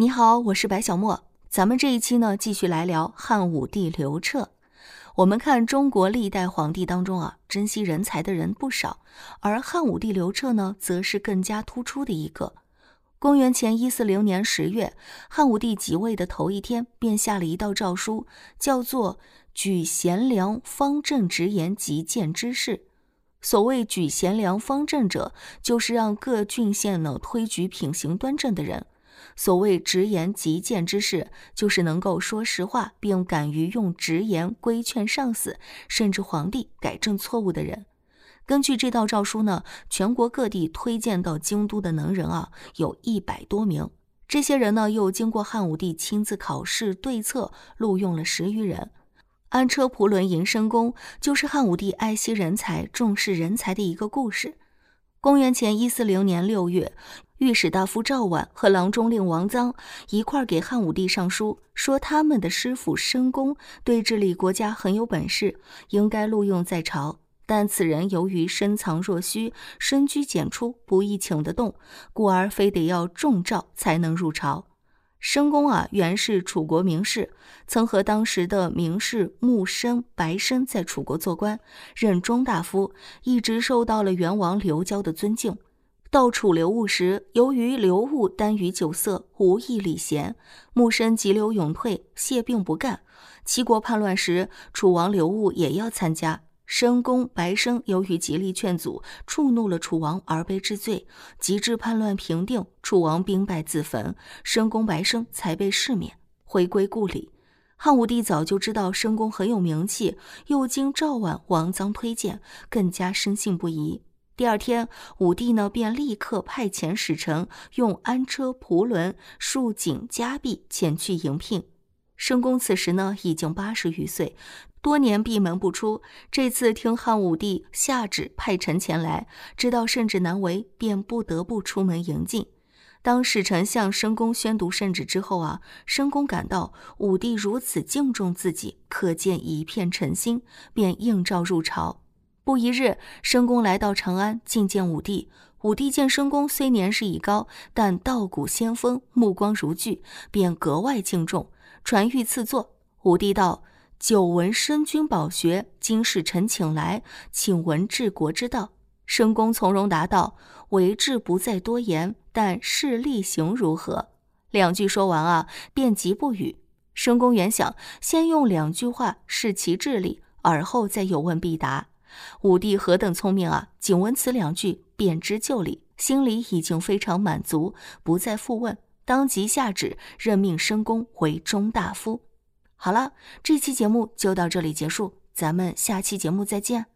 你好，我是白小莫。咱们这一期呢，继续来聊汉武帝刘彻。我们看中国历代皇帝当中啊，珍惜人才的人不少，而汉武帝刘彻呢，则是更加突出的一个。公元前一四零年十月，汉武帝即位的头一天，便下了一道诏书，叫做《举贤良方正直言极谏之事》。所谓举贤良方正者，就是让各郡县呢推举品行端正的人。所谓直言极谏之事，就是能够说实话，并敢于用直言规劝上司，甚至皇帝改正错误的人。根据这道诏书呢，全国各地推荐到京都的能人啊，有一百多名。这些人呢，又经过汉武帝亲自考试对策，录用了十余人。安车仆轮迎申公，就是汉武帝爱惜人才、重视人才的一个故事。公元前一四零年六月。御史大夫赵绾和郎中令王臧一块给汉武帝上书，说他们的师傅申公对治理国家很有本事，应该录用在朝。但此人由于深藏若虚，深居简出，不易请得动，故而非得要重召才能入朝。申公啊，原是楚国名士，曾和当时的名士穆申、白申在楚国做官，任中大夫，一直受到了元王刘交的尊敬。到楚留务时，由于刘务耽于酒色，无意礼贤，穆申急流勇退，谢病不干。齐国叛乱时，楚王刘务也要参加。申公、白生由于极力劝阻，触怒了楚王而被治罪。及至叛乱平定，楚王兵败自焚，申公、白生才被赦免，回归故里。汉武帝早就知道申公很有名气，又经赵绾、王臧推荐，更加深信不疑。第二天，武帝呢便立刻派遣使臣，用安车仆轮、束锦加璧前去迎聘。申公此时呢已经八十余岁，多年闭门不出。这次听汉武帝下旨派臣前来，知道圣旨难违，便不得不出门迎进。当使臣向申公宣读圣旨之后啊，申公感到武帝如此敬重自己，可见一片诚心，便应召入朝。不一日，申公来到长安觐见武帝。武帝见申公虽年事已高，但道骨仙风，目光如炬，便格外敬重，传谕赐座。武帝道：“久闻申君饱学，今使臣请来，请闻治国之道。”申公从容答道：“为治不再多言，但事力行如何？”两句说完啊，便即不语。申公原想先用两句话示其智力，而后再有问必答。武帝何等聪明啊！仅闻此两句，便知就理，心里已经非常满足，不再复问，当即下旨任命申公为中大夫。好了，这期节目就到这里结束，咱们下期节目再见。